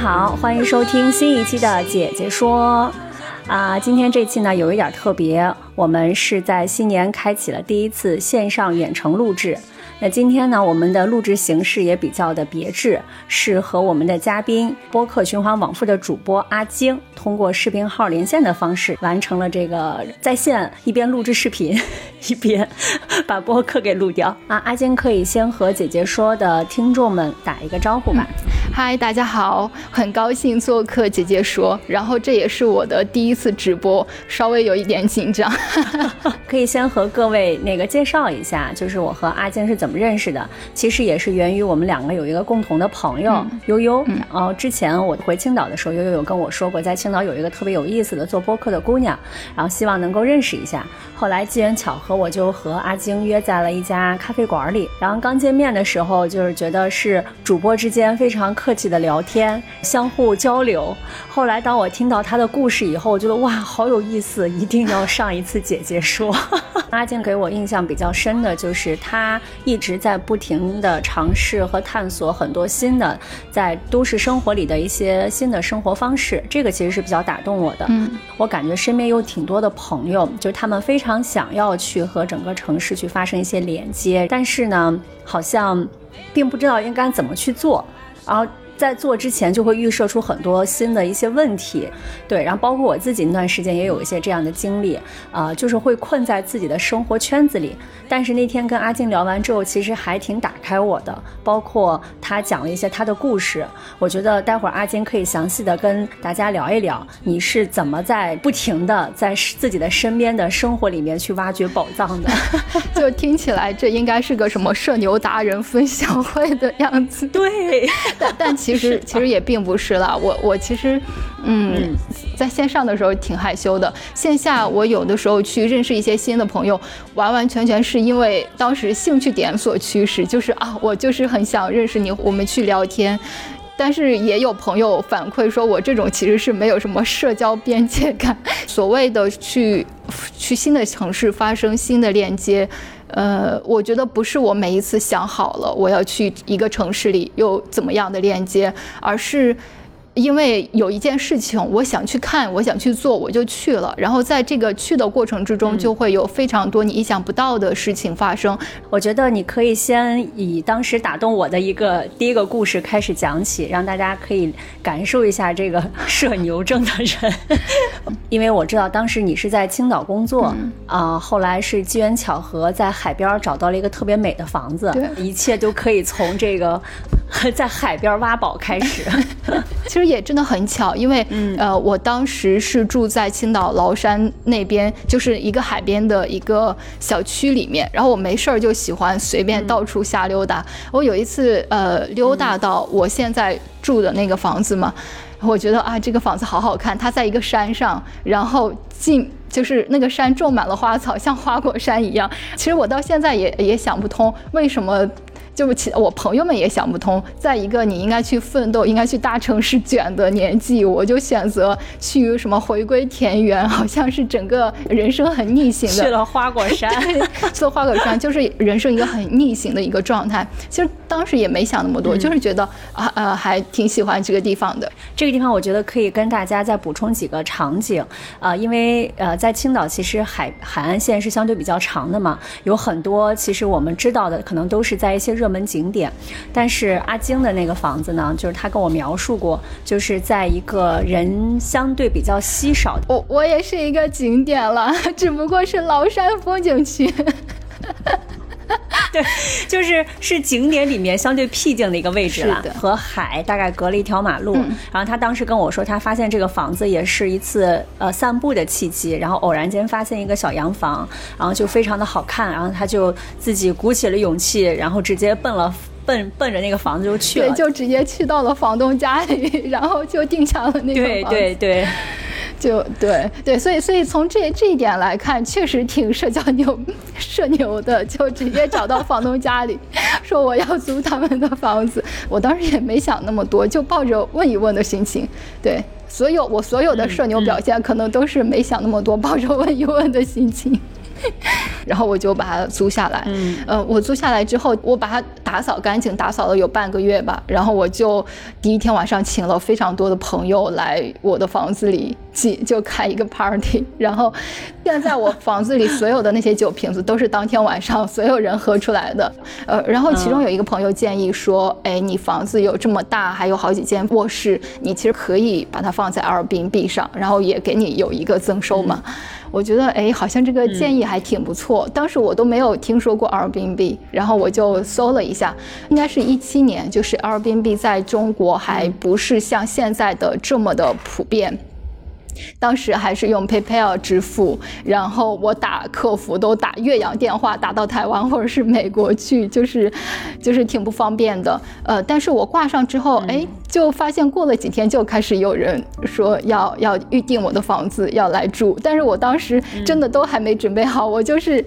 好，欢迎收听新一期的姐姐说。啊，今天这期呢有一点特别，我们是在新年开启了第一次线上远程录制。那今天呢，我们的录制形式也比较的别致，是和我们的嘉宾播客循环往复的主播阿晶，通过视频号连线的方式完成了这个在线一边录制视频，一边把播客给录掉。啊，阿晶可以先和姐姐说的听众们打一个招呼吧。嗨，大家好，很高兴做客姐姐说，然后这也是我的第一次直播，稍微有一点紧张。可以先和各位那个介绍一下，就是我和阿晶是怎么认识的。其实也是源于我们两个有一个共同的朋友、悠悠。然后之前我回青岛的时候，悠悠有跟我说过，在青岛有一个特别有意思的做播客的姑娘，然后希望能够认识一下。后来机缘巧合，我就和阿晶约在了一家咖啡馆里。然后刚见面的时候，就是觉得是主播之间非常客气的聊天，相互交流。后来当我听到他的故事以后，我觉得哇，好有意思，一定要上一次姐姐说。阿静给我印象比较深的就是他一直在不停的尝试和探索很多新的在都市生活里的一些新的生活方式，这个其实是比较打动我的。嗯，我感觉身边有挺多的朋友，就是他们非常想要去和整个城市去发生一些连接，但是呢，好像并不知道应该怎么去做，然后。在做之前就会预设出很多新的一些问题，对，然后包括我自己那段时间也有一些这样的经历，啊、就是会困在自己的生活圈子里。但是那天跟阿静聊完之后，其实还挺打开我的，包括他讲了一些他的故事，我觉得待会儿阿金可以详细的跟大家聊一聊，你是怎么在不停的在自己的身边的生活里面去挖掘宝藏的。就听起来这应该是个什么社牛达人分享会的样子。对，但但其实其实也并不是啦，我我其实，嗯，在线上的时候挺害羞的，线下我有的时候去认识一些新的朋友，完完全全是因为当时兴趣点所驱使，就是啊，我就是很想认识你，我们去聊天。但是也有朋友反馈说，我这种其实是没有什么社交边界感。所谓的去去新的城市发生新的链接，呃，我觉得不是我每一次想好了我要去一个城市里又怎么样的链接，而是。因为有一件事情我想去看，我想去做，我就去了。然后在这个去的过程之中，就会有非常多你意想不到的事情发生。我觉得你可以先以当时打动我的一个第一个故事开始讲起，让大家可以感受一下这个社牛症的人。因为我知道当时你是在青岛工作啊、后来是机缘巧合在海边找到了一个特别美的房子，一切都可以从这个 在海边挖宝开始。其实也真的很巧，因为、呃，我当时是住在青岛崂山那边，就是一个海边的一个小区里面。然后我没事儿就喜欢随便到处瞎溜达。我有一次呃溜达到我现在住的那个房子嘛，我觉得啊这个房子好好看，它在一个山上，然后进。就是那个山种满了花草，像花果山一样。其实我到现在也也想不通，为什么就其我朋友们也想不通，在一个你应该去奋斗、应该去大城市卷的年纪，我就选择去什么回归田园，好像是整个人生很逆行的。去了花果山，去了花果山就是人生一个很逆行的一个状态。其实当时也没想那么多，就是觉得啊呃还挺喜欢这个地方的。这个地方我觉得可以跟大家再补充几个场景，啊、因为呃，在青岛其实海海岸线是相对比较长的嘛，有很多其实我们知道的可能都是在一些热门景点，但是阿晶的那个房子呢，就是他跟我描述过，就是在一个人相对比较稀少。我我也是一个景点了，只不过是崂山风景区。就是是景点里面相对僻静的一个位置了和海大概隔了一条马路。然后他当时跟我说，他发现这个房子也是一次呃散步的契机，然后偶然间发现一个小洋房，然后就非常的好看，然后他就自己鼓起了勇气，然后直接奔了。奔奔着那个房子就去了，对，就直接去到了房东家里，然后就定下了那个对房子对对，就对对，所以所以从这这一点来看，确实挺社交牛 社牛的，就直接找到房东家里，说我要租他们的房子。我当时也没想那么多，就抱着问一问的心情。对，所有我所有的社牛表现，可能都是没想那么多，抱着问一问的心情。然后我就把它租下来，嗯呃，我租下来之后，我把它打扫干净，打扫了有半个月吧。然后我就第一天晚上请了非常多的朋友来我的房子里，就就开一个 party。然后现在我房子里所有的那些酒瓶子都是当天晚上所有人喝出来的。呃，然后其中有一个朋友建议说，哎，你房子有这么大，还有好几间卧室，你其实可以把它放在 Airbnb 上，然后也给你有一个增收嘛。我觉得哎，好像这个建议还挺不错。当时我都没有听说过 Airbnb，然后我就搜了一下，应该是一七年，就是 Airbnb 在中国还不是像现在的这么的普遍。当时还是用 PayPal 支付，然后我打客服都打岳阳电话，打到台湾或者是美国去，就是就是挺不方便的。呃，但是我挂上之后，哎，就发现过了几天就开始有人说要要预定我的房子要来住，但是我当时真的都还没准备好，我就是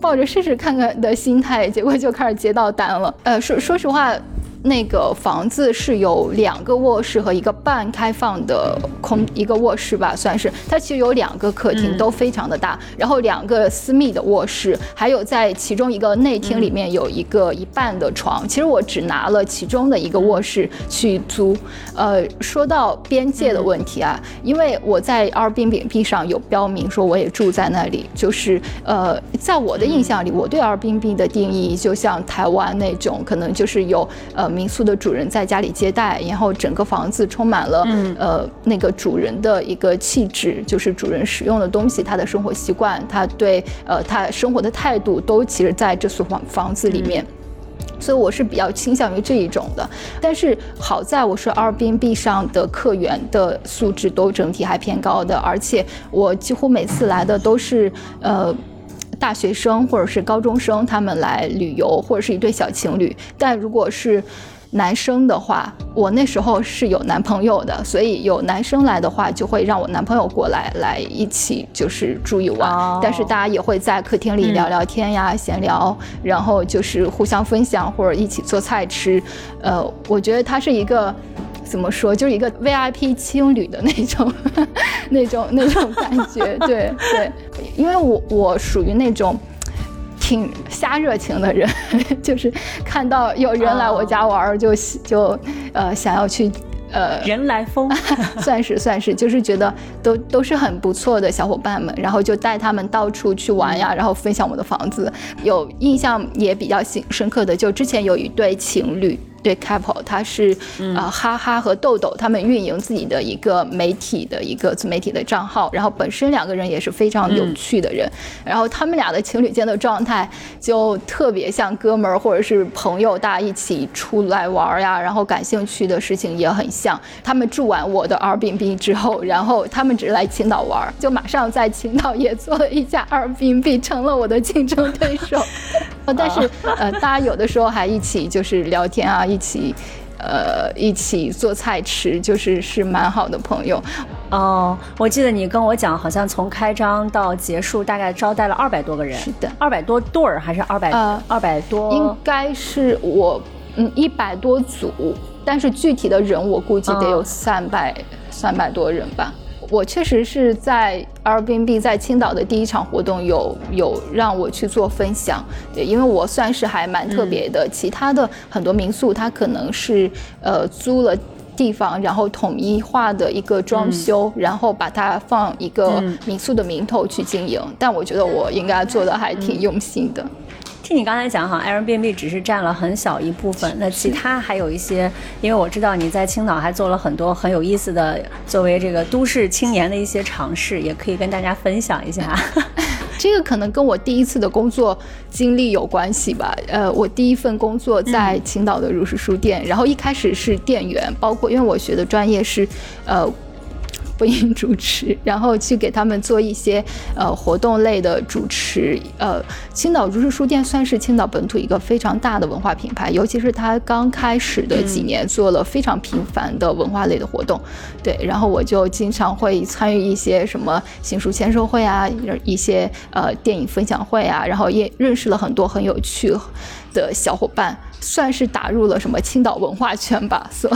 抱着试试看看的心态，结果就开始接到单了。呃，说说实话。那个房子是有两个卧室和一个半开放的空一个卧室吧，算是它其实有两个客厅，嗯都非常的大，然后两个私密的卧室，还有在其中一个内厅里面有一个一半的床。其实我只拿了其中的一个卧室去租。呃，说到边界的问题啊，因为我在 Airbnb 上有标明说我也住在那里，就是呃，在我的印象里，我对 Airbnb 的定义就像台湾那种，可能就是有呃民宿的主人在家里接待，然后整个房子充满了、嗯呃那个主人的一个气质，就是主人使用的东西，他的生活习惯，他对呃他生活的态度，都其实在这所房房子里面。所以我是比较倾向于这一种的，但是好在我是 Airbnb 上的客源的素质都整体还偏高的，而且我几乎每次来的都是呃。大学生或者是高中生，他们来旅游，或者是一对小情侣。但如果是男生的话，我那时候是有男朋友的，所以有男生来的话，就会让我男朋友过来，来一起就是住一晚。哦但是大家也会在客厅里聊聊天呀、闲聊，然后就是互相分享或者一起做菜吃。呃，我觉得它是一个。怎么说，就是一个 VIP 青旅的那种、那种、那种感觉，对对，因为我我属于那种挺瞎热情的人，就是看到有人来我家玩儿就就呃想要去呃人来疯，算是算是，就是觉得都都是很不错的小伙伴们，然后就带他们到处去玩呀，然后分享我的房子。有印象也比较深深刻的，就之前有一对情侣。对 couple，他是呃哈哈和豆豆他们运营自己的一个媒体的一个自媒体的账号，然后本身两个人也是非常有趣的人，然后他们俩的情侣间的状态就特别像哥们儿或者是朋友，大家一起出来玩呀，然后感兴趣的事情也很像。他们住完我的 Airbnb 之后，然后他们只是来青岛玩，就马上在青岛也做了一家 Airbnb，成了我的竞争对手。但是呃，大家有的时候还一起就是聊天啊，一起。呃，一起做菜吃，就是是蛮好的朋友。哦，我记得你跟我讲，好像从开张到结束，大概招待了二百多个人。是的二百多对儿还是二百呃二百多？应该是我嗯一百多组，但是具体的人我估计得有嗯三百三百多人吧。我确实是在 Airbnb 在青岛的第一场活动有有让我去做分享，对，因为我算是还蛮特别的。其他的很多民宿它可能是呃租了。地方，然后统一化的一个装修，然后把它放一个嗯民宿的名头去经营。但我觉得我应该做的还挺用心的。听你刚才讲，好像 Airbnb 只是占了很小一部分，那其他还有一些，因为我知道你在青岛还做了很多很有意思的，作为这个都市青年的一些尝试，也可以跟大家分享一下。这个可能跟我第一次的工作经历有关系吧。呃，我第一份工作在青岛的如是书店，然后一开始是店员，包括因为我学的专业是，呃。播音主持，然后去给他们做一些呃活动类的主持。呃，青岛如是书店算是青岛本土一个非常大的文化品牌，尤其是它刚开始的几年做了非常频繁的文化类的活动。对，然后我就经常会参与一些什么新书签售会啊，一些呃电影分享会啊，然后也认识了很多很有趣的小伙伴。算是打入了什么青岛文化圈吧，所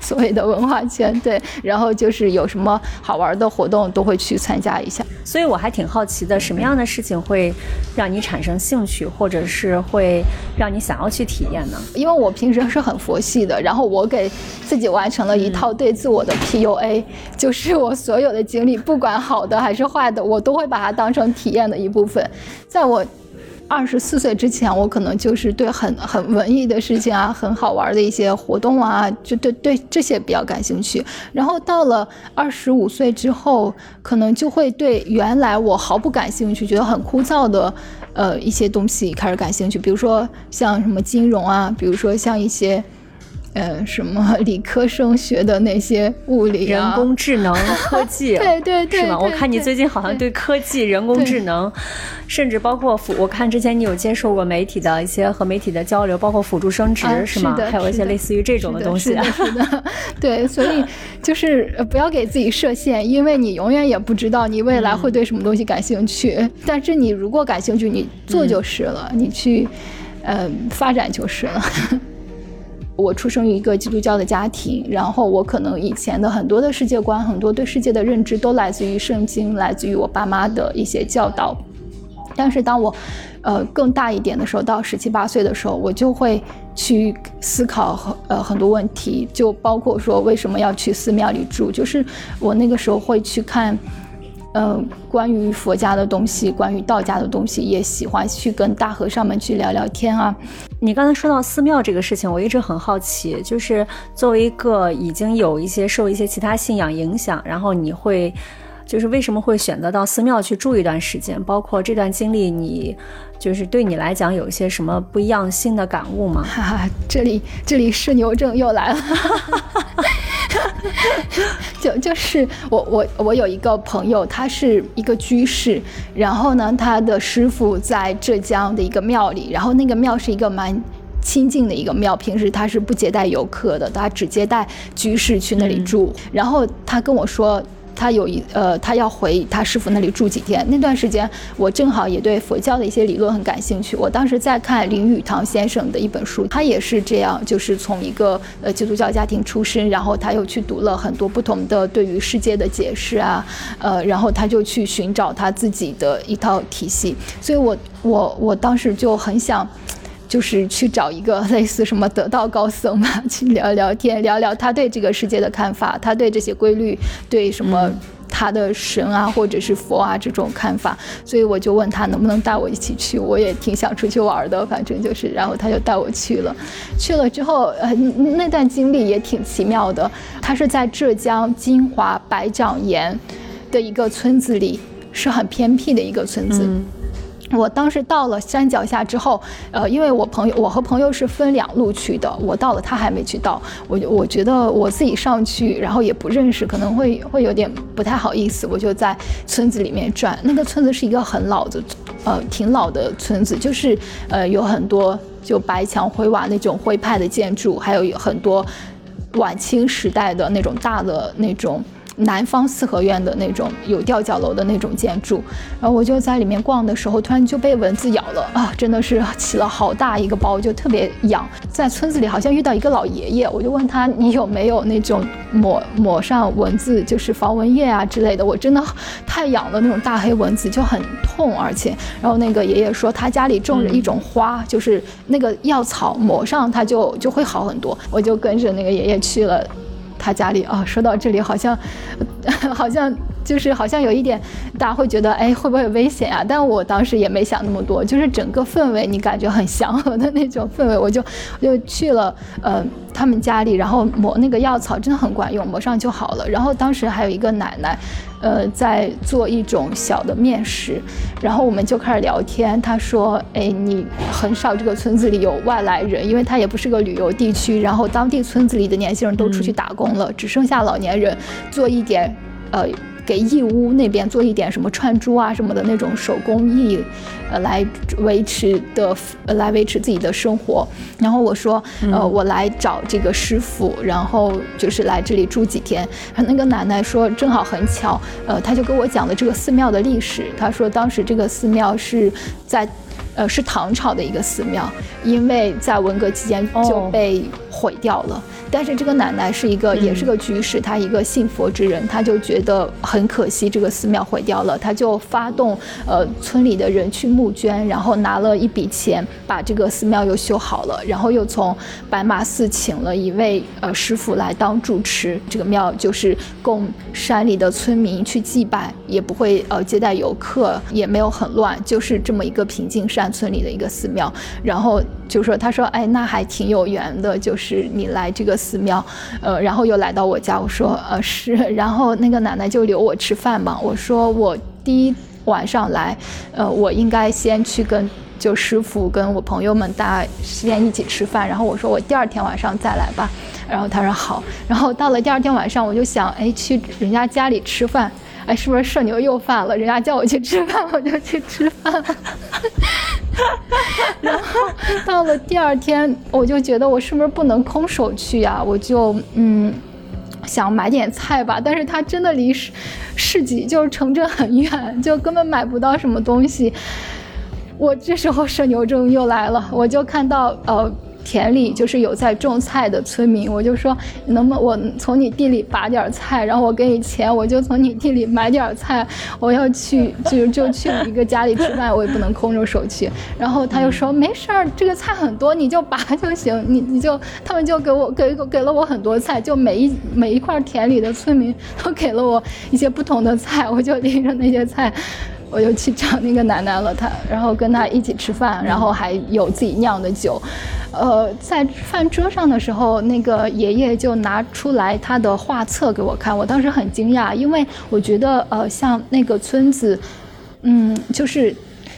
所谓的文化圈，对，然后就是有什么好玩的活动都会去参加一下。所以我还挺好奇的，什么样的事情会让你产生兴趣，或者是会让你想要去体验呢？因为我平时是很佛系的，然后我给自己完成了一套对自我的 PUA，就是我所有的经历，不管好的还是坏的，我都会把它当成体验的一部分，在我。二十四岁之前，我可能就是对很很文艺的事情啊，很好玩的一些活动啊，就对对这些比较感兴趣。然后到了二十五岁之后，可能就会对原来我毫不感兴趣、觉得很枯燥的，呃一些东西开始感兴趣。比如说像什么金融啊，比如说像一些。呃，什么理科生学的那些物理、人工智能、科技，对对对，是吗？我看你最近好像对科技、人工智能，甚至包括辅，我看之前你有接受过媒体的一些和媒体的交流，包括辅助生殖，是吗？还有一些类似于这种的东西。是的，对，所以就是不要给自己设限，因为你永远也不知道你未来会对什么东西感兴趣。但是你如果感兴趣，你做就是了，你去呃发展就是了。我出生于一个基督教的家庭，然后我可能以前的很多的世界观，很多对世界的认知都来自于圣经，来自于我爸妈的一些教导。但是当我，呃，更大一点的时候，到十七八岁的时候，我就会去思考很呃很多问题，就包括说为什么要去寺庙里住，就是我那个时候会去看。嗯，关于佛家的东西，关于道家的东西，也喜欢去跟大和尚们去聊聊天啊。你刚才说到寺庙这个事情，我一直很好奇，就是作为一个已经有一些受一些其他信仰影响，然后你会，就是为什么会选择到寺庙去住一段时间？包括这段经历，你就是对你来讲有一些什么不一样新的感悟吗？哈哈，这里这里是牛症又来了。就就是我我我有一个朋友，他是一个居士，然后呢，他的师傅在浙江的一个庙里，然后那个庙是一个蛮清静的一个庙，平时他是不接待游客的，他只接待居士去那里住，然后他跟我说。他有一呃，他要回他师傅那里住几天。那段时间，我正好也对佛教的一些理论很感兴趣。我当时在看林语堂先生的一本书，他也是这样，就是从一个呃基督教家庭出身，然后他又去读了很多不同的对于世界的解释啊，呃，然后他就去寻找他自己的一套体系。所以我我我当时就很想。就是去找一个 类似什么得道高僧嘛，去聊聊天，聊聊他对这个世界的看法，他对这些规律，对什么他的神啊或者是佛啊这种看法。所以我就问他能不能带我一起去，我也挺想出去玩的，反正就是，然后他就带我去了。去了之后，呃，那段经历也挺奇妙的。他是在浙江金华白掌岩的一个村子里，是很偏僻的一个村子。我当时到了山脚下之后，呃，因为我朋友，我和朋友是分两路去的，我到了，他还没去到，我我觉得我自己上去，然后也不认识，可能会会有点不太好意思，我就在村子里面转。那个村子是一个很老的，呃，挺老的村子，就是呃有很多就白墙灰瓦那种徽派的建筑，还有很多晚清时代的那种大的那种。南方四合院的那种有吊脚楼的那种建筑，然后我就在里面逛的时候，突然就被蚊子咬了啊！真的是起了好大一个包，就特别痒。在村子里好像遇到一个老爷爷，我就问他你有没有那种抹抹上蚊子就是防蚊液啊之类的？我真的太痒了，那种大黑蚊子就很痛，而且，然后那个爷爷说他家里种着一种花，就是那个药草抹上它就就会好很多。我就跟着那个爷爷去了。他家里啊，说到这里好像，好像就是好像有一点，大家会觉得，哎，会不会有危险啊？但我当时也没想那么多，就是整个氛围你感觉很祥和的那种氛围，我就我 就去了，呃，他们家里，然后抹那个药草真的很管用，抹上就好了。然后当时还有一个奶奶，呃，在做一种小的面食，然后我们就开始聊天。他说，哎，你很少这个村子里有外来人，因为它也不是个旅游地区，然后当地村子里的年轻人都出去打工了，只剩下老年人做一点，呃。给义乌那边做一点什么串珠啊什么的那种手工艺，呃，来维持的，呃，来维持自己的生活。然后我说，呃，我来找这个师傅，然后就是来这里住几天。那个奶奶说，正好很巧，呃，他就跟我讲了这个寺庙的历史。他说，当时这个寺庙是在。呃，是唐朝的一个寺庙，因为在文革期间就被毁掉了。但是这个奶奶是一个，也是个居士，她一个信佛之人，她就觉得很可惜，这个寺庙毁掉了，她就发动呃村里的人去募捐，然后拿了一笔钱，把这个寺庙又修好了，然后又从白马寺请了一位呃师傅来当住持，这个庙就是供山里的村民去祭拜，也不会呃接待游客，也没有很乱，就是这么一个平静山。村里的一个寺庙，然后就说，他说，哎，那还挺有缘的，就是你来这个寺庙，呃，然后又来到我家，我说，呃，是，然后那个奶奶就留我吃饭嘛，我说我第一晚上来，呃，我应该先去跟就师傅跟我朋友们大家先一起吃饭，然后我说我第二天晚上再来吧，然后他说好，然后到了第二天晚上，我就想，哎，去人家家里吃饭。哎，是不是社牛又犯了？人家叫我去吃饭，我就去吃饭。然后到了第二天，我就觉得我是不是不能空手去呀？我就嗯想买点菜吧，但是它真的离市市集就是城镇很远，就根本买不到什么东西。我这时候社牛症又来了，我就看到呃。田里就是有在种菜的村民，我就说能不能我从你地里拔点菜，然后我给你钱，我就从你地里买点菜。我要去就 就去一个家里吃饭，我也不能空着手去。然后他就说没事儿，这个菜很多，你就拔就行。你 你就他们就给我给给了我很多菜，就每一每一块田里的村民都给了我一些不同的菜，我就拎着那些菜。我就去找那个奶奶了，她然后跟她一起吃饭，然后还有自己酿的酒，呃，在饭桌上的时候，那个爷爷就拿出来他的画册给我看，我当时很惊讶，因为我觉得呃，像那个村子，嗯，就是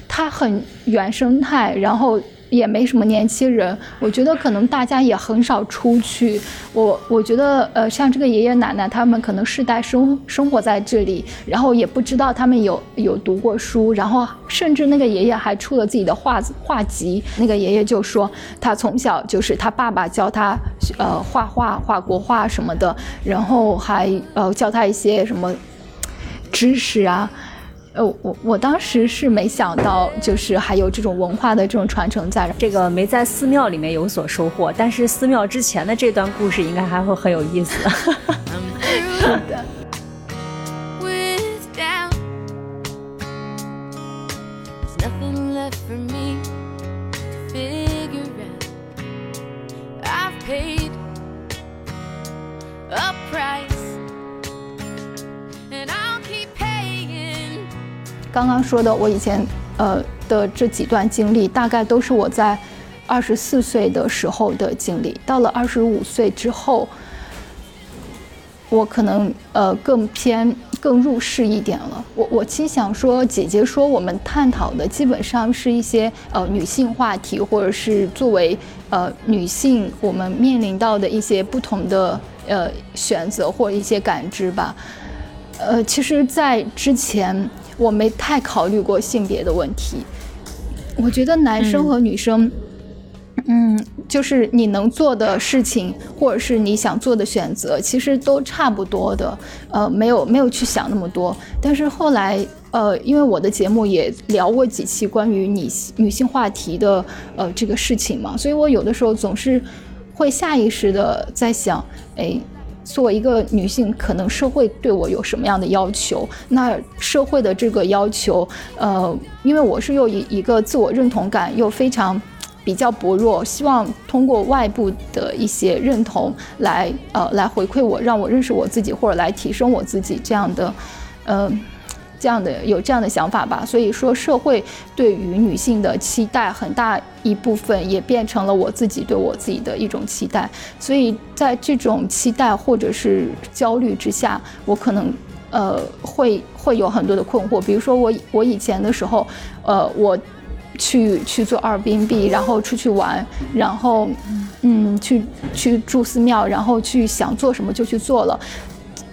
它很原生态，然后。也没什么年轻人，我觉得可能大家也很少出去。我我觉得，呃，像这个爷爷奶奶，他们可能世代生生活在这里，然后也不知道他们有有读过书，然后甚至那个爷爷还出了自己的画画集。那个爷爷就说，他从小就是他爸爸教他，呃，画画、画国画什么的，然后还呃教他一些什么知识啊。呃，我我当时是没想到，就是还有这种文化的这种传承在。这个没在寺庙里面有所收获，但是寺庙之前的这段故事应该还会很有意思。是的。说的，我以前呃的这几段经历，大概都是我在二十四岁的时候的经历。到了二十五岁之后，我可能呃更偏更入世一点了。我我其实想说，姐姐说我们探讨的基本上是一些呃女性话题，或者是作为呃女性我们面临到的一些不同的呃选择或一些感知吧。呃，其实，在之前。我没太考虑过性别的问题，我觉得男生和女生，嗯，就是你能做的事情，或者是你想做的选择，其实都差不多的，呃，没有没有去想那么多。但是后来，呃，因为我的节目也聊过几期关于女女性话题的呃这个事情嘛，所以我有的时候总是会下意识的在想，哎。作为一个女性，可能社会对我有什么样的要求？那社会的这个要求，呃，因为我是又一一个自我认同感又非常比较薄弱，希望通过外部的一些认同来呃来回馈我，让我认识我自己，或者来提升我自己这样的呃。这样的有这样的想法吧，所以说社会对于女性的期待很大一部分也变成了我自己对我自己的一种期待，所以在这种期待或者是焦虑之下，我可能呃会会有很多的困惑，比如说我我以前的时候，呃我去去做二宾 B，然后出去玩，然后嗯去去住寺庙，然后去想做什么就去做了。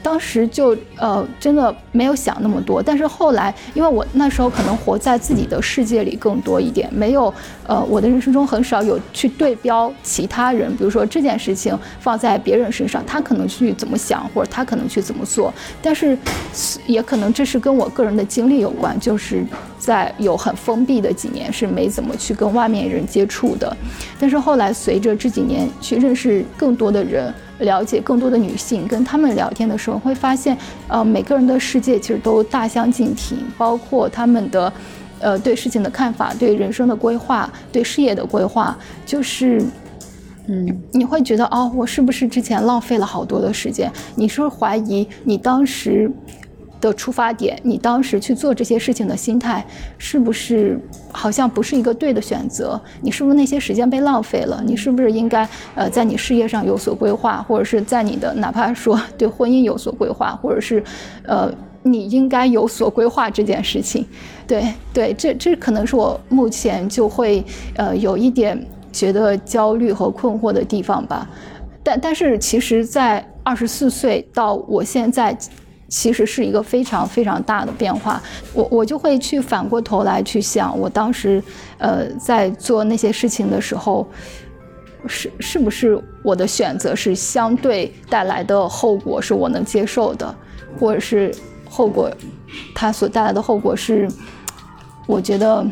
当时就呃真的没有想那么多，但是后来因为我那时候可能活在自己的世界里更多一点，没有呃我的人生中很少有去对标其他人，比如说这件事情放在别人身上，他可能去怎么想，或者他可能去怎么做，但是也可能这是跟我个人的经历有关，就是在有很封闭的几年是没怎么去跟外面人接触的，但是后来随着这几年去认识更多的人。了解更多的女性，跟她们聊天的时候，会发现，呃，每个人的世界其实都大相径庭，包括他们的，呃，对事情的看法，对人生的规划，对事业的规划，就是，嗯，你会觉得，哦，我是不是之前浪费了好多的时间？你是不是怀疑你当时？的出发点，你当时去做这些事情的心态，是不是好像不是一个对的选择？你是不是那些时间被浪费了？你是不是应该呃在你事业上有所规划，或者是在你的哪怕说对婚姻有所规划，或者是呃你应该有所规划这件事情？对对，这这可能是我目前就会呃有一点觉得焦虑和困惑的地方吧。但但是其实，在二十四岁到我现在。其实是一个非常非常大的变化，我我就会去反过头来去想，我当时，呃，在做那些事情的时候，是是不是我的选择是相对带来的后果是我能接受的，或者是后果，它所带来的后果是，我觉得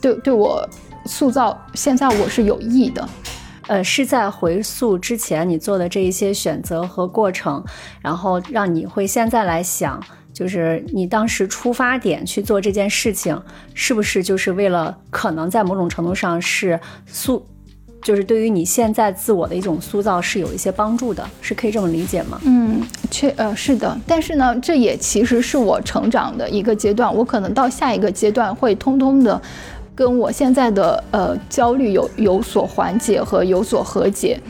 对对我塑造现在我是有益的。呃，是在回溯之前你做的这一些选择和过程，然后让你会现在来想，就是你当时出发点去做这件事情，是不是就是为了可能在某种程度上是塑，就是对于你现在自我的一种塑造是有一些帮助的，是可以这么理解吗？嗯，确呃是的，但是呢，这也其实是我成长的一个阶段，我可能到下一个阶段会通通的。跟我现在的呃焦虑有有所缓解和有所和解，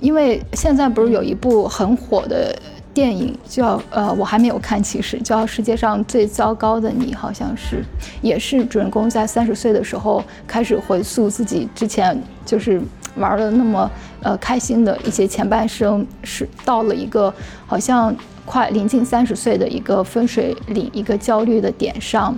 因为现在不是有一部很火的电影叫呃我还没有看，其实叫《世界上最糟糕的你》，好像是，也是主人公在三十岁的时候开始回溯自己之前就是玩的那么呃开心的一些前半生，是到了一个好像快临近三十岁的一个分水岭，一个焦虑的点上。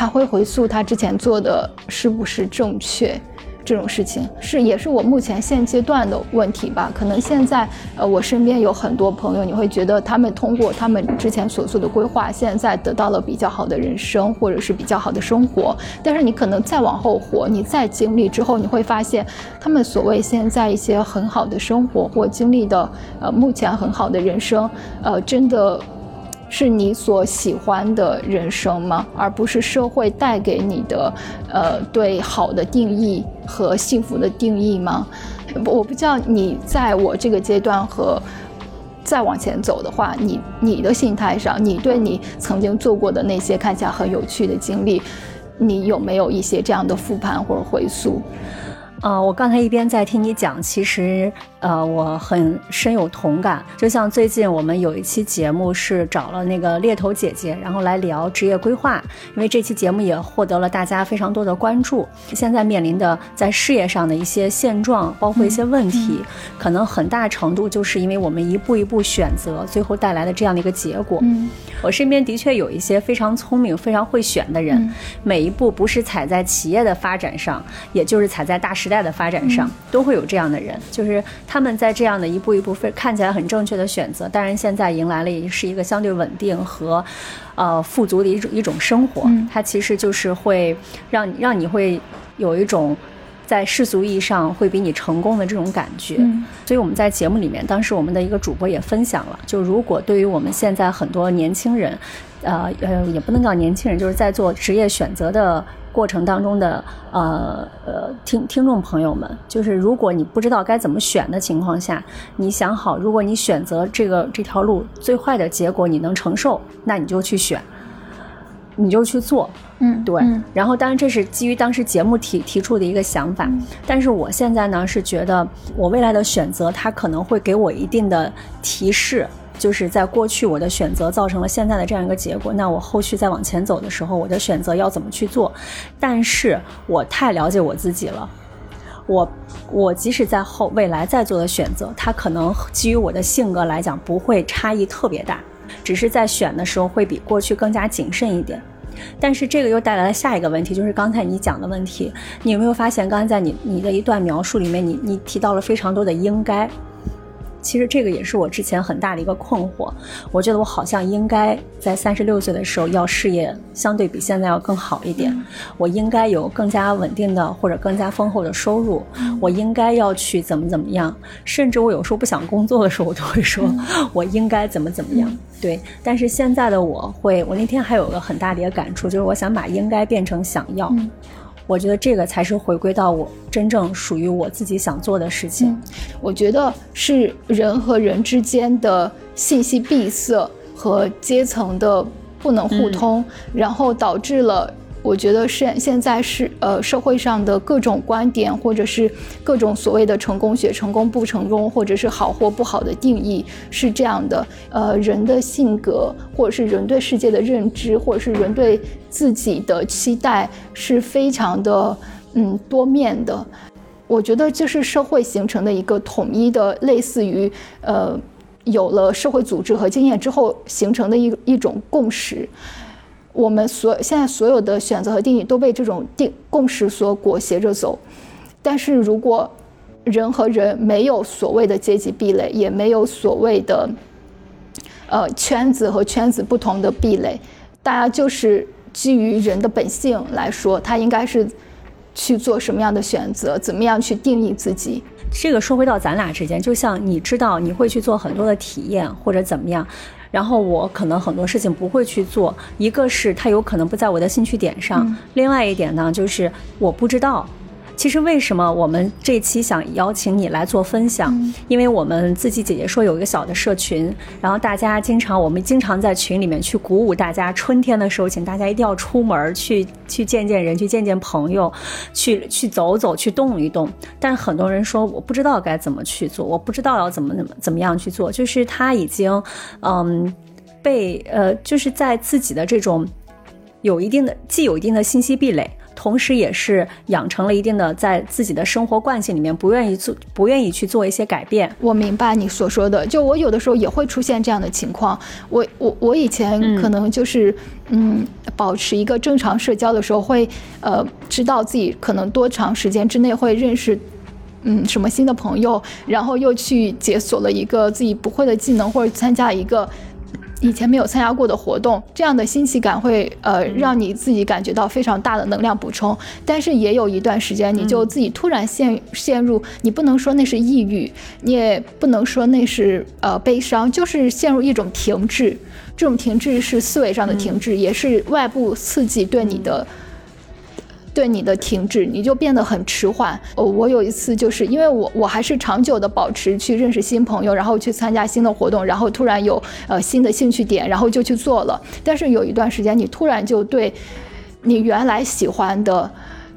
他会回溯他之前做的是不是正确，这种事情是也是我目前现阶段的问题吧。可能现在呃我身边有很多朋友，你会觉得他们通过他们之前所做的规划，现在得到了比较好的人生或者是比较好的生活。但是你可能再往后活，你再经历之后，你会发现他们所谓现在一些很好的生活或经历的呃目前很好的人生，呃真的。是你所喜欢的人生吗？而不是社会带给你的，呃，对好的定义和幸福的定义吗？我不知道你在我这个阶段和再往前走的话，你你的心态上，你对你曾经做过的那些看起来很有趣的经历，你有没有一些这样的复盘或者回溯？呃，我刚才一边在听你讲，其实。呃，我很深有同感。就像最近我们有一期节目是找了那个猎头姐姐，然后来聊职业规划，因为这期节目也获得了大家非常多的关注。现在面临的在事业上的一些现状，包括一些问题，可能很大程度就是因为我们一步一步选择，最后带来的这样的一个结果。嗯，我身边的确有一些非常聪明、非常会选的人，每一步不是踩在企业的发展上，也就是踩在大时代的发展上，都会有这样的人，就是。他们在这样的一步一步非看起来很正确的选择，当然现在迎来了也是一个相对稳定和，呃富足的一种一种生活。它其实就是会让让你会有一种在世俗意义上会比你成功的这种感觉。嗯所以我们在节目里面，当时我们的一个主播也分享了，就如果对于我们现在很多年轻人，呃呃，也不能叫年轻人，就是在做职业选择的过程当中的呃呃听听众朋友们，就是如果你不知道该怎么选的情况下，你想好，如果你选择这个这条路，最坏的结果你能承受，那你就去选，你就去做。嗯，对，嗯然后当然这是基于当时节目提提出的一个想法，但是我现在呢是觉得我未来的选择，它可能会给我一定的提示，就是在过去我的选择造成了现在的这样一个结果，那我后续再往前走的时候，我的选择要怎么去做？但是我太了解我自己了。我我即使在后未来再做的选择，它可能基于我的性格来讲不会差异特别大，只是在选的时候会比过去更加谨慎一点。但是这个又带来了下一个问题，就是刚才你讲的问题，你有没有发现，刚才在你你的一段描述里面，你你提到了非常多的应该。其实这个也是我之前很大的一个困惑，我觉得我好像应该在三十六岁的时候要事业相对比现在要更好一点，我应该有更加稳定的或者更加丰厚的收入，我应该要去怎么怎么样，甚至我有时候不想工作的时候，我都会说我应该怎么怎么样。对，但是现在的我会，我那天还有个很大的一个感触，就是我想把应该变成想要。我觉得这个才是回归到我真正属于我自己想做的事情。我觉得是人和人之间的信息闭塞和阶层的不能互通，然后导致了。我觉得现现在是呃社会上的各种观点，或者是各种所谓的成功学、成功不成功，或者是好或不好的定义是这样的。呃，人的性格，或者是人对世界的认知，或者是人对自己的期待，是非常的嗯多面的。我觉得这是社会形成的一个统一的，类似于呃有了社会组织和经验之后形成的一一种共识。我们所现在所有的选择和定义都被这种定共识所裹挟着走，但是如果人和人没有所谓的阶级壁垒，也没有所谓的呃圈子和圈子不同的壁垒，大家就是基于人的本性来说，他应该是去做什么样的选择，怎么样去定义自己。这个说回到咱俩之间，就像你知道你会去做很多的体验或者怎么样，然后我可能很多事情不会去做，一个是它有可能不在我的兴趣点上，另外一点呢就是我不知道。其实为什么我们这期想邀请你来做分享？因为我们自己姐姐说有一个小的社群，然后大家经常我们经常在群里面去鼓舞大家，春天的时候请大家一定要出门去去见见人，去见见朋友，去去走走，去动一动。但很多人说我不知道该怎么去做，我不知道要怎么怎么怎么样去做，就是他已经嗯被呃就是在自己的这种有一定的既有一定的信息壁垒。同时，也是养成了一定的在自己的生活惯性里面不愿意做、不愿意去做一些改变。我明白你所说的，就我有的时候也会出现这样的情况。我我我以前可能就是嗯保持一个正常社交的时候，会呃知道自己可能多长时间之内会认识。嗯，什么新的朋友，然后又去解锁了一个自己不会的技能，或者参加一个以前没有参加过的活动，这样的新奇感会呃让你自己感觉到非常大的能量补充。但是也有一段时间，你就自己突然陷陷入，你不能说那是抑郁，你也不能说那是呃悲伤，就是陷入一种停滞。这种停滞是思维上的停滞，也是外部刺激对你的。对你的停滞，你就变得很迟缓。哦，我有一次就是因为我我还是长久的保持去认识新朋友，然后去参加新的活动，然后突然有呃新的兴趣点，然后就去做了。但是有一段时间，你突然就对你原来喜欢的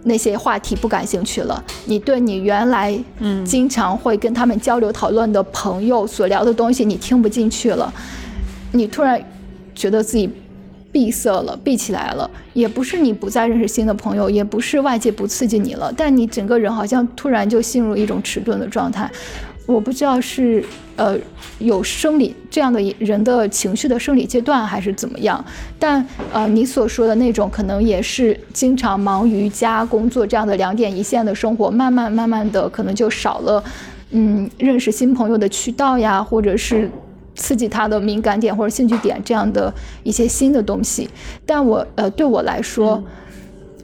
那些话题不感兴趣了，你对你原来嗯经常会跟他们交流讨论的朋友所聊的东西，你听不进去了，你突然觉得自己。闭塞了，闭起来了，也不是你不再认识新的朋友，也不是外界不刺激你了，但你整个人好像突然就陷入一种迟钝的状态。我不知道是呃有生理这样的人的情绪的生理阶段，还是怎么样。但呃你所说的那种，可能也是经常忙于家工作这样的两点一线的生活，慢慢慢慢的可能就少了嗯认识新朋友的渠道呀，或者是。刺激他的敏感点或者兴趣点这样的一些新的东西，但我呃对我来说，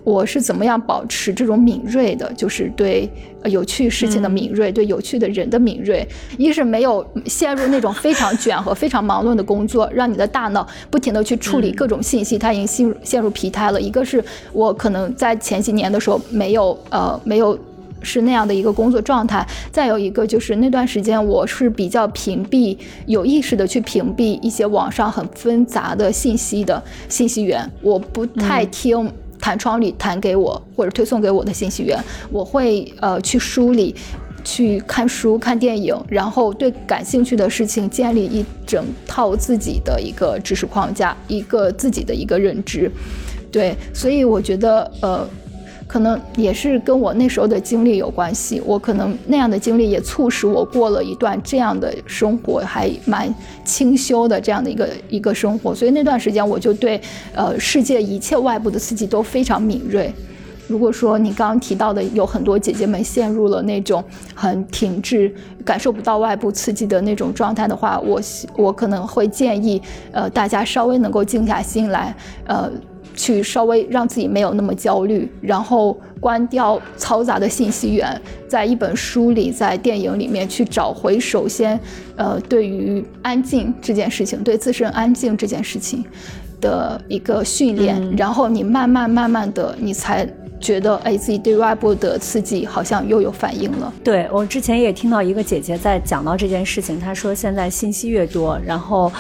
我是怎么样保持这种敏锐的，就是对呃有趣事情的敏锐，对有趣的人的敏锐。一是没有陷入那种非常卷和非常忙碌的工作，让你的大脑不停的去处理各种信息，它已经陷入陷入疲态了。一个是我可能在前几年的时候没有呃没有。是那样的一个工作状态，再有一个就是那段时间我是比较屏蔽，有意识的去屏蔽一些网上很纷杂的信息的信息源，我不太听弹窗里弹给我或者推送给我的信息源，我会呃去梳理，去看书、看电影，然后对感兴趣的事情建立一整套自己的一个知识框架，一个自己的一个认知，对，所以我觉得呃。可能也是跟我那时候的经历有关系，我可能那样的经历也促使我过了一段这样的生活，还蛮清修的这样的一个一个生活。所以那段时间我就对，呃，世界一切外部的刺激都非常敏锐。如果说你刚刚提到的有很多姐姐们陷入了那种很停滞、感受不到外部刺激的那种状态的话，我我可能会建议，呃，大家稍微能够静下心来，呃。去稍微让自己没有那么焦虑，然后关掉嘈杂的信息源，在一本书里，在电影里面去找回。首先，呃，对于安静这件事情，对自身安静这件事情的一个训练，然后你慢慢慢慢的，你才觉得，哎，自己对外部的刺激好像又有反应了。对我之前也听到一个姐姐在讲到这件事情，她说现在信息越多，然后。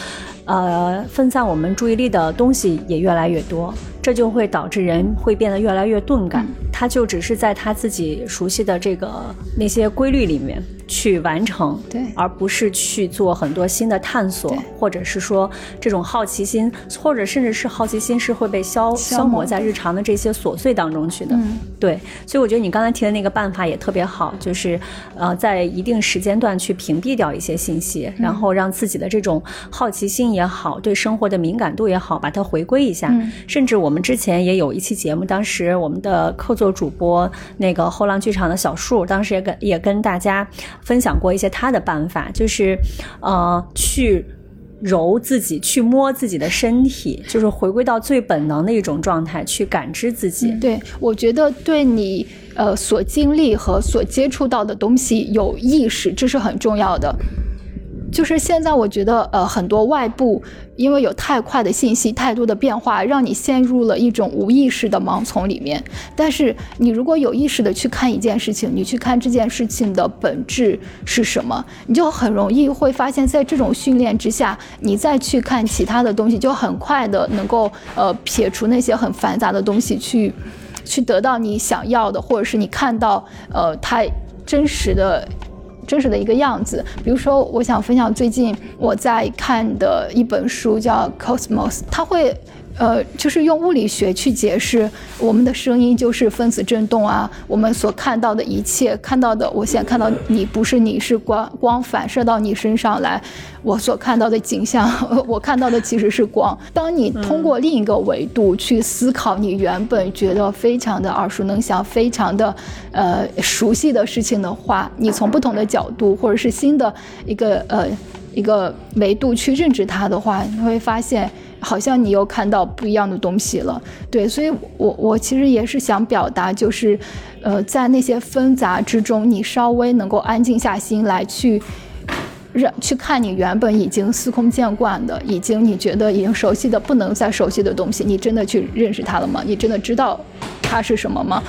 呃，分散我们注意力的东西也越来越多，这就会导致人会变得越来越钝感。他就只是在他自己熟悉的这个那些规律里面。去完成，对，而不是去做很多新的探索，或者是说这种好奇心，或者甚至是好奇心是会被消消磨在日常的这些琐碎当中去的。对，所以我觉得你刚才提的那个办法也特别好，就是呃，在一定时间段去屏蔽掉一些信息，然后让自己的这种好奇心也好，对生活的敏感度也好，把它回归一下。甚至我们之前也有一期节目，当时我们的客座主播那个后浪剧场的小树，当时也跟也跟大家。分享过一些他的办法，就是，呃，去揉自己，去摸自己的身体，就是回归到最本能的一种状态，去感知自己。对我觉得，对你呃所经历和所接触到的东西有意识，这是很重要的。就是现在，我觉得，呃，很多外部因为有太快的信息、太多的变化，让你陷入了一种无意识的盲从里面。但是，你如果有意识的去看一件事情，你去看这件事情的本质是什么，你就很容易会发现，在这种训练之下，你再去看其他的东西，就很快的能够，呃，撇除那些很繁杂的东西，去，去得到你想要的，或者是你看到，呃，它真实的。真实的一个样子，比如说，我想分享最近我在看的一本书，叫《Cosmos》，它会。呃，就是用物理学去解释我们的声音就是分子振动啊，我们所看到的一切，看到的，我现在看到你不是你是光，光反射到你身上来，我所看到的景象，我看到的其实是光。当你通过另一个维度去思考你原本觉得非常的耳熟能详、非常的呃熟悉的事情的话，你从不同的角度或者是新的一个呃一个维度去认知它的话，你会发现。好像你又看到不一样的东西了，对，所以我我其实也是想表达，就是，呃，在那些纷杂之中，你稍微能够安静下心来，去让去看你原本已经司空见惯的，已经你觉得已经熟悉的不能再熟悉的东西，你真的去认识它了吗？你真的知道它是什么吗？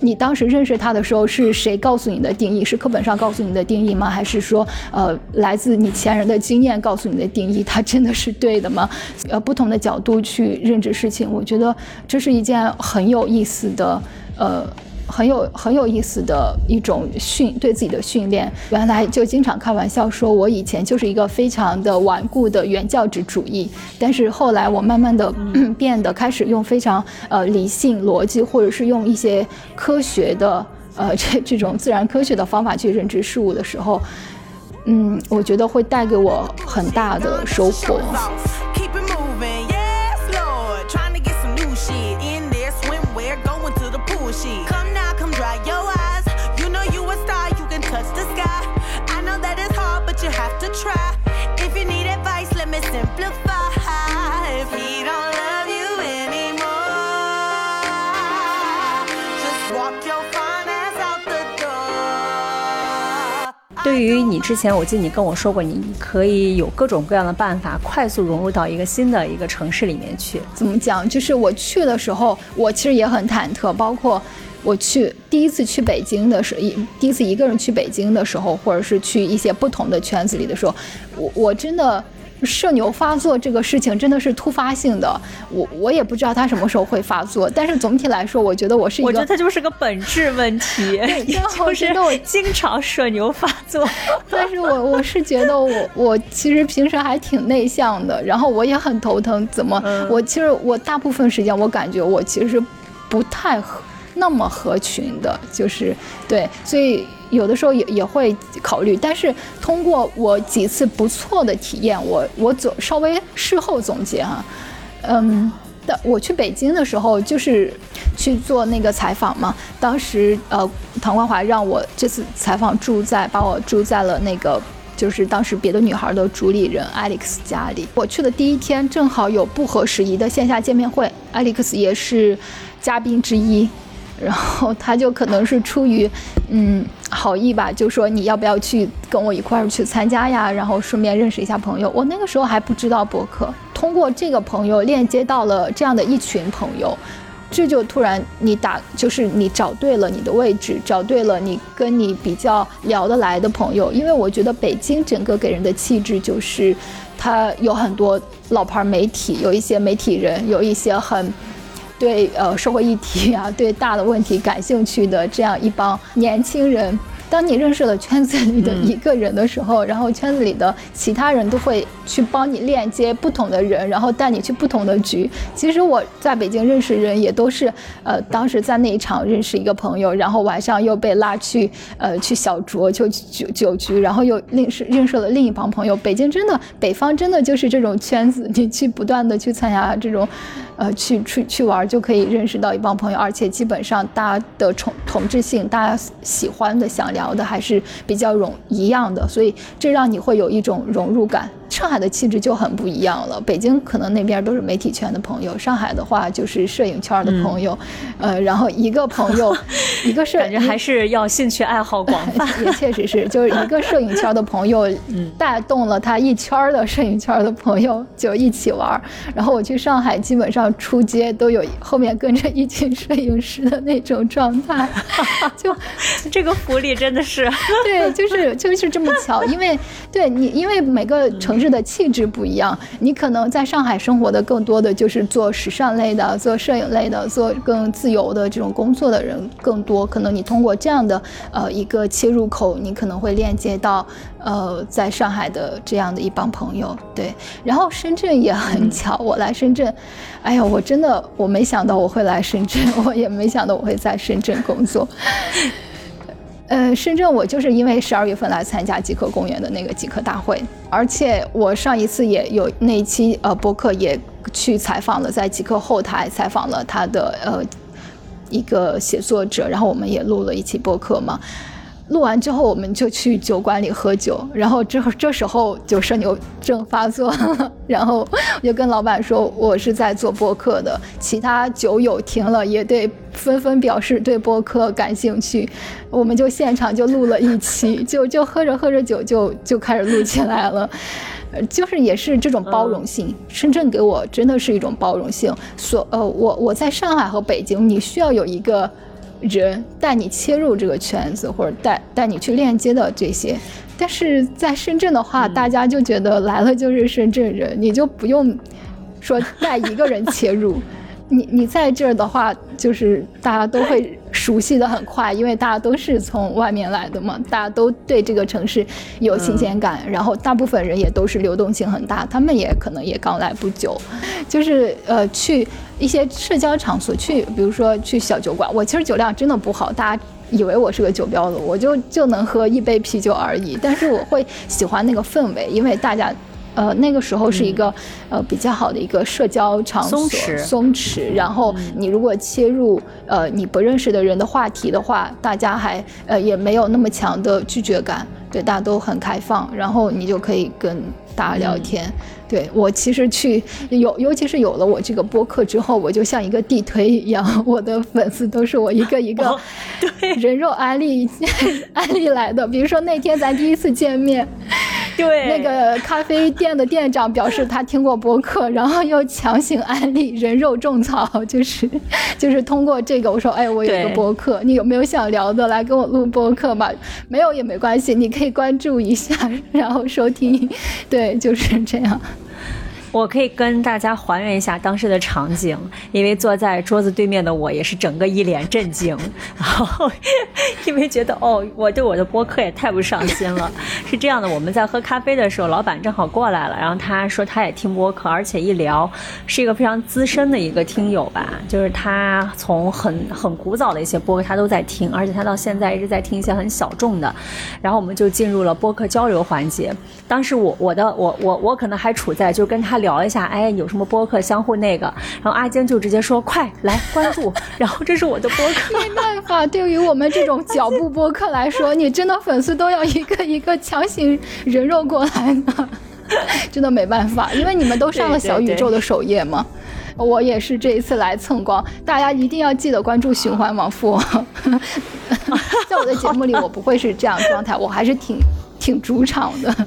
你当时认识他的时候，是谁告诉你的定义？是课本上告诉你的定义吗？还是说，呃，来自你前人的经验告诉你的定义？它真的是对的吗？呃，不同的角度去认知事情，我觉得这是一件很有意思的，呃。很有很有意思的一种训对自己的训练，原来就经常开玩笑说，我以前就是一个非常的顽固的原教旨主义，但是后来我慢慢的 变得开始用非常呃理性逻辑，或者是用一些科学的呃这这种自然科学的方法去认知事物的时候，嗯，我觉得会带给我很大的收获。对于你之前，我记得你跟我说过，你可以有各种各样的办法快速融入到一个新的一个城市里面去。怎么讲？就是我去的时候，我其实也很忐忑，包括我去第一次去北京的时候，一第一次一个人去北京的时候，或者是去一些不同的圈子里的时候，我我真的。社牛发作这个事情真的是突发性的，我我也不知道他什么时候会发作，但是总体来说，我觉得我是一个，我觉得他就是个本质问题 也就是我经常社牛发作。但是我我是觉得我我其实平时还挺内向的，然后我也很头疼，怎么我其实我大部分时间我感觉我其实不太合那么合群的，就是对，所以。有的时候也也会考虑，但是通过我几次不错的体验，我我总稍微事后总结哈，嗯，但我去北京的时候就是去做那个采访嘛，当时呃唐冠华让我这次采访住在把我住在了那个就是当时别的女孩的主理人 Alex 家里，我去的第一天正好有不合时宜的线下见面会，Alex 也是嘉宾之一。然后他就可能是出于，嗯，好意吧，就说你要不要去跟我一块儿去参加呀？然后顺便认识一下朋友。我那个时候还不知道博客，通过这个朋友链接到了这样的一群朋友，这就突然你打就是你找对了你的位置，找对了你跟你比较聊得来的朋友。因为我觉得北京整个给人的气质就是，它有很多老牌媒体，有一些媒体人，有一些很。对呃社会议题啊，对大的问题感兴趣的这样一帮年轻人。当你认识了圈子里的一个人的时候，然后圈子里的其他人都会去帮你链接不同的人，然后带你去不同的局。其实我在北京认识人也都是，呃，当时在那一场认识一个朋友，然后晚上又被拉去，呃，去小酌就酒酒局，然后又认识认识了另一帮朋友。北京真的，北方真的就是这种圈子，你去不断的去参加这种，呃，去去去玩就可以认识到一帮朋友，而且基本上大家的同同质性，大家喜欢的想。聊的还是比较融一样的，所以这让你会有一种融入感。上海的气质就很不一样了。北京可能那边都是媒体圈的朋友，上海的话就是摄影圈的朋友。呃，然后一个朋友，一个摄感觉还是要兴趣爱好广泛，也确实是，就是一个摄影圈的朋友带动了他一圈的摄影圈的朋友就一起玩。然后我去上海，基本上出街都有后面跟着一群摄影师的那种状态，就这个福利真的是对，就是就是这么巧，因为对你，因为每个城。城市的气质不一样，你可能在上海生活的更多的就是做时尚类的、做摄影类的、做更自由的这种工作的人更多。可能你通过这样的呃一个切入口，你可能会链接到呃在上海的这样的一帮朋友。对，然后深圳也很巧，我来深圳，哎呀，我真的我没想到我会来深圳，我也没想到我会在深圳工作。呃，深圳我就是因为十二月份来参加极客公园的那个极客大会，而且我上一次也有那一期呃博客也去采访了，在极客后台采访了他的呃一个写作者，然后我们也录了一期博客嘛。录完之后，我们就去酒馆里喝酒，然后这这时候就社牛症发作，然后我就跟老板说，我是在做播客的。其他酒友听了也对，纷纷表示对播客感兴趣，我们就现场就录了一期，就就喝着喝着酒就就开始录起来了，就是也是这种包容性。深圳给我真的是一种包容性。所呃，我我在上海和北京，你需要有一个。人带你切入这个圈子，或者带带你去链接的这些，但是在深圳的话，大家就觉得来了就是深圳人，你就不用说带一个人切入。你你在这儿的话，就是大家都会熟悉的很快，因为大家都是从外面来的嘛，大家都对这个城市有新鲜感，然后大部分人也都是流动性很大，他们也可能也刚来不久，就是呃去一些社交场所去，比如说去小酒馆，我其实酒量真的不好，大家以为我是个酒标子，我就就能喝一杯啤酒而已，但是我会喜欢那个氛围，因为大家。呃，那个时候是一个呃比较好的一个社交场所，松弛，松弛。然后你如果切入呃你不认识的人的话题的话，大家还呃也没有那么强的拒绝感。对，大家都很开放，然后你就可以跟大家聊天。对我其实去有，尤其是有了我这个播客之后，我就像一个地推一样，我的粉丝都是我一个一个哦对人肉安利安利来的。比如说那天咱第一次见面，对那个咖啡店的店长表示他听过播客，然后又强行安利人肉种草，就是就是通过这个我说，哎，我有个对播客，你有没有想聊的？来跟我录播客吧，没有也没关系，你可以关注一下，然后收听，对，就是这样。我可以跟大家还原一下当时的场景，因为坐在桌子对面的我也是整个一脸震惊，然后因为觉得哦，我对我的播客也太不上心了。是这样的，我们在喝咖啡的时候，老板正好过来了，然后他说他也听播客，而且一聊是一个非常资深的一个听友吧，就是他从很很古早的一些播客他都在听，而且他到现在一直在听一些很小众的，然后我们就进入了播客交流环节。当时我我的我我我可能还处在就跟他聊一下，哎，有什么播客相互那个，然后阿晶就直接说快来关注，然后这是我的播客，没办法，对于我们这种脚步播客来说，你真的粉丝都要一个一个强行人肉过来呢，真的没办法，因为你们都上了小宇宙的首页嘛。我也是这一次来蹭光，大家一定要记得关注循环往复。在我的节目里，我不会是这样状态，我还是挺挺主场的。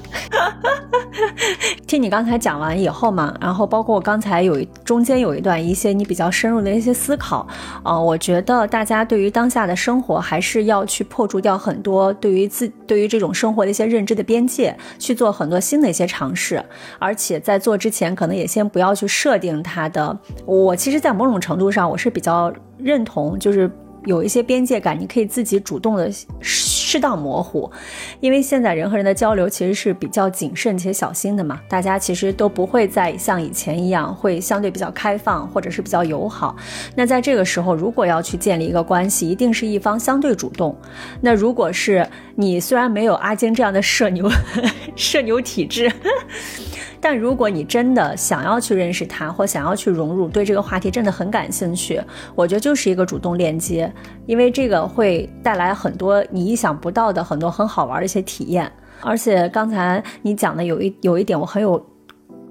听你刚才讲完以后嘛，然后包括我刚才有中间有一段一些你比较深入的一些思考，呃，我觉得大家对于当下的生活还是要去破除掉很多对于自对于这种生活的一些认知的边界，去做很多新的一些尝试，而且在做之前，可能也先不要去设定它的。我其实，在某种程度上，我是比较认同，就是。有一些边界感，你可以自己主动的适当模糊，因为现在人和人的交流其实是比较谨慎且小心的嘛，大家其实都不会再像以前一样会相对比较开放或者是比较友好。那在这个时候，如果要去建立一个关系，一定是一方相对主动。那如果是你虽然没有阿晶这样的社牛 社牛体质。但如果你真的想要去认识他，或想要去融入，对这个话题真的很感兴趣，我觉得就是一个主动链接，因为这个会带来很多你意想不到的很多很好玩的一些体验。而且刚才你讲的有一有一点我很有。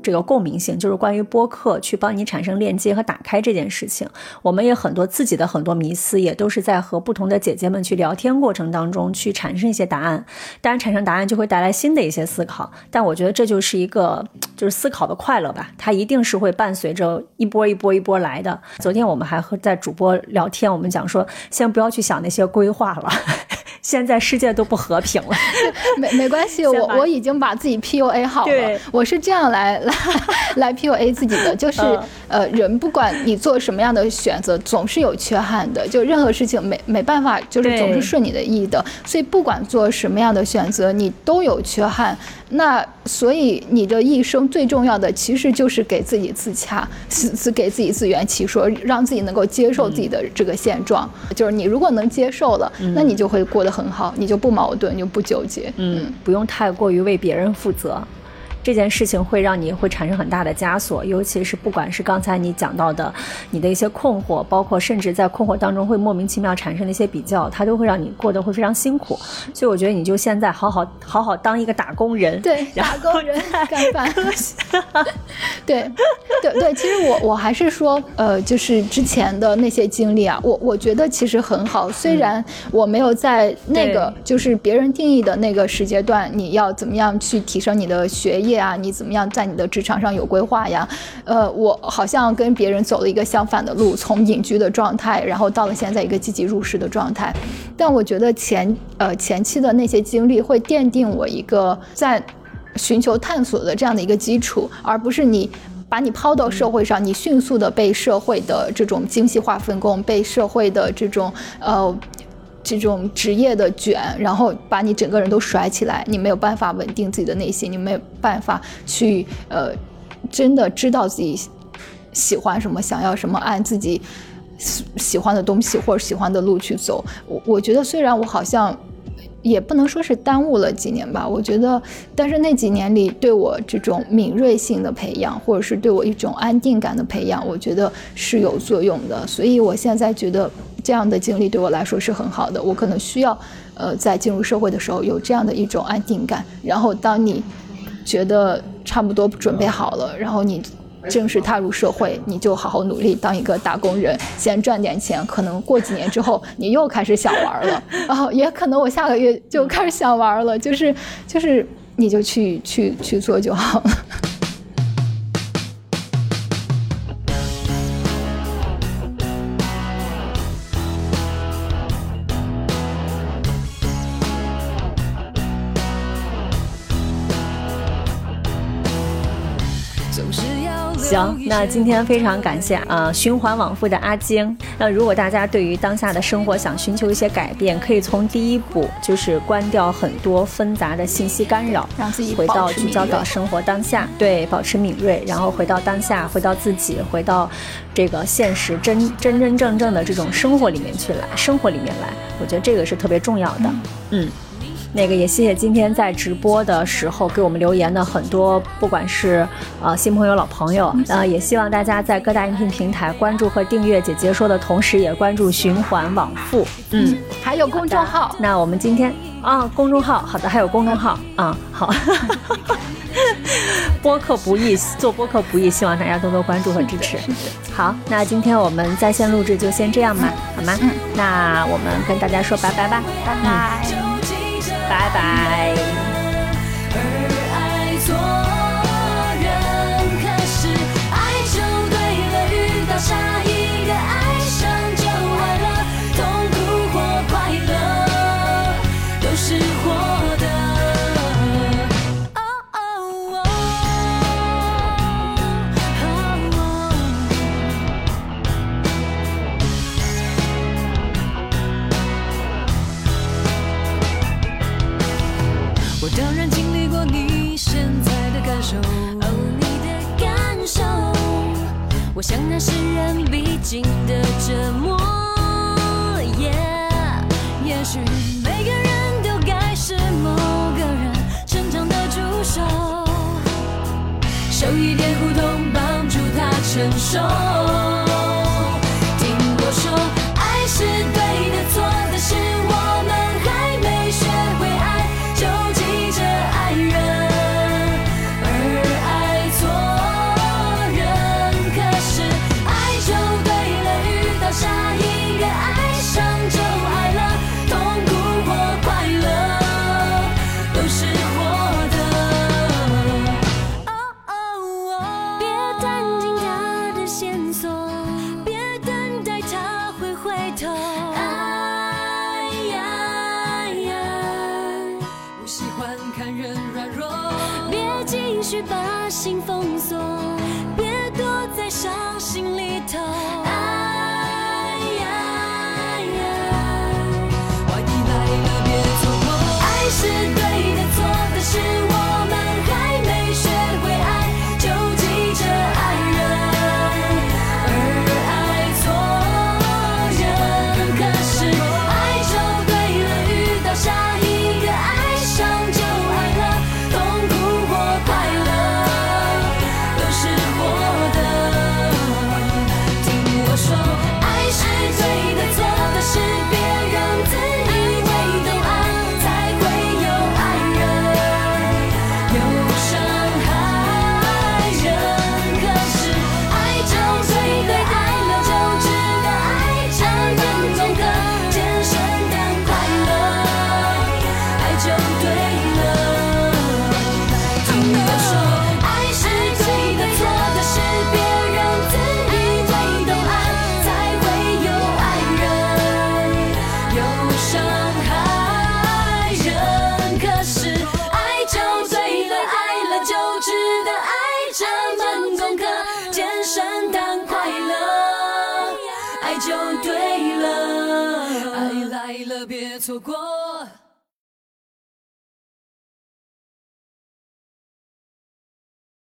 这个共鸣性就是关于播客去帮你产生链接和打开这件事情，我们也很多自己的很多迷思，也都是在和不同的姐姐们去聊天过程当中去产生一些答案。当然，产生答案就会带来新的一些思考，但我觉得这就是一个 就是思考的快乐吧，它一定是会伴随着一波一波一波来的。昨天我们还和在主播聊天，我们讲说，先不要去想那些规划了。现在世界都不和平了，没没关系，我我已经把自己 PUA 好了。我是这样来来 来 PUA 自己的，就是、嗯、呃，人不管你做什么样的选择，总是有缺憾的。就任何事情没没办法，就是总是顺你的意的。所以不管做什么样的选择，你都有缺憾。那所以你的一生最重要的其实就是给自己自洽，自给自己自圆其说，让自己能够接受自己的这个现状。嗯、就是你如果能接受了，嗯、那你就会过得很好，你就不矛盾，就不纠结。嗯，不用太过于为别人负责。这件事情会让你会产生很大的枷锁，尤其是不管是刚才你讲到的你的一些困惑，包括甚至在困惑当中会莫名其妙产生的一些比较，它都会让你过得会非常辛苦。所以我觉得你就现在好好好好当一个打工人，对，打工人干饭。对，对对，其实我我还是说，呃，就是之前的那些经历啊，我我觉得其实很好，虽然我没有在那个就是别人定义的那个时间段，你要怎么样去提升你的学业。业啊，你怎么样在你的职场上有规划呀？呃，我好像跟别人走了一个相反的路，从隐居的状态，然后到了现在一个积极入市的状态。但我觉得前呃前期的那些经历会奠定我一个在寻求探索的这样的一个基础，而不是你把你抛到社会上，你迅速的被社会的这种精细化分工，被社会的这种呃。这种职业的卷，然后把你整个人都甩起来，你没有办法稳定自己的内心，你没有办法去呃，真的知道自己喜欢什么，想要什么，按自己喜欢的东西或者喜欢的路去走。我我觉得虽然我好像也不能说是耽误了几年吧，我觉得，但是那几年里对我这种敏锐性的培养，或者是对我一种安定感的培养，我觉得是有作用的。所以我现在觉得。这样的经历对我来说是很好的。我可能需要，呃，在进入社会的时候有这样的一种安定感。然后当你觉得差不多准备好了，然后你正式踏入社会，你就好好努力当一个打工人，先赚点钱。可能过几年之后，你又开始想玩了，然后也可能我下个月就开始想玩了，就是就是你就去去去做就好了。行，那今天非常感谢啊，循环往复的阿晶。那如果大家对于当下的生活想寻求一些改变，可以从第一步就是关掉很多纷杂的信息干扰，让自己回到聚焦到生活当下，对，保持敏锐，然后回到当下，回到自己，回到这个现实真真真正正的这种生活里面去来，生活里面来，我觉得这个是特别重要的。嗯。那个也谢谢今天在直播的时候给我们留言的很多，不管是呃新朋友老朋友，呃也希望大家在各大音频平台关注和订阅姐姐说的同时，也关注循环往复。嗯，还有公众号，那我们今天啊，公众号好的，还有公众号啊，好。播客不易，做播客不易，希望大家多多关注和支持。好，那今天我们在线录制就先这样吧，好吗？嗯，那我们跟大家说拜拜吧，拜拜。拜拜。情绪把心封锁，别躲在伤心里头。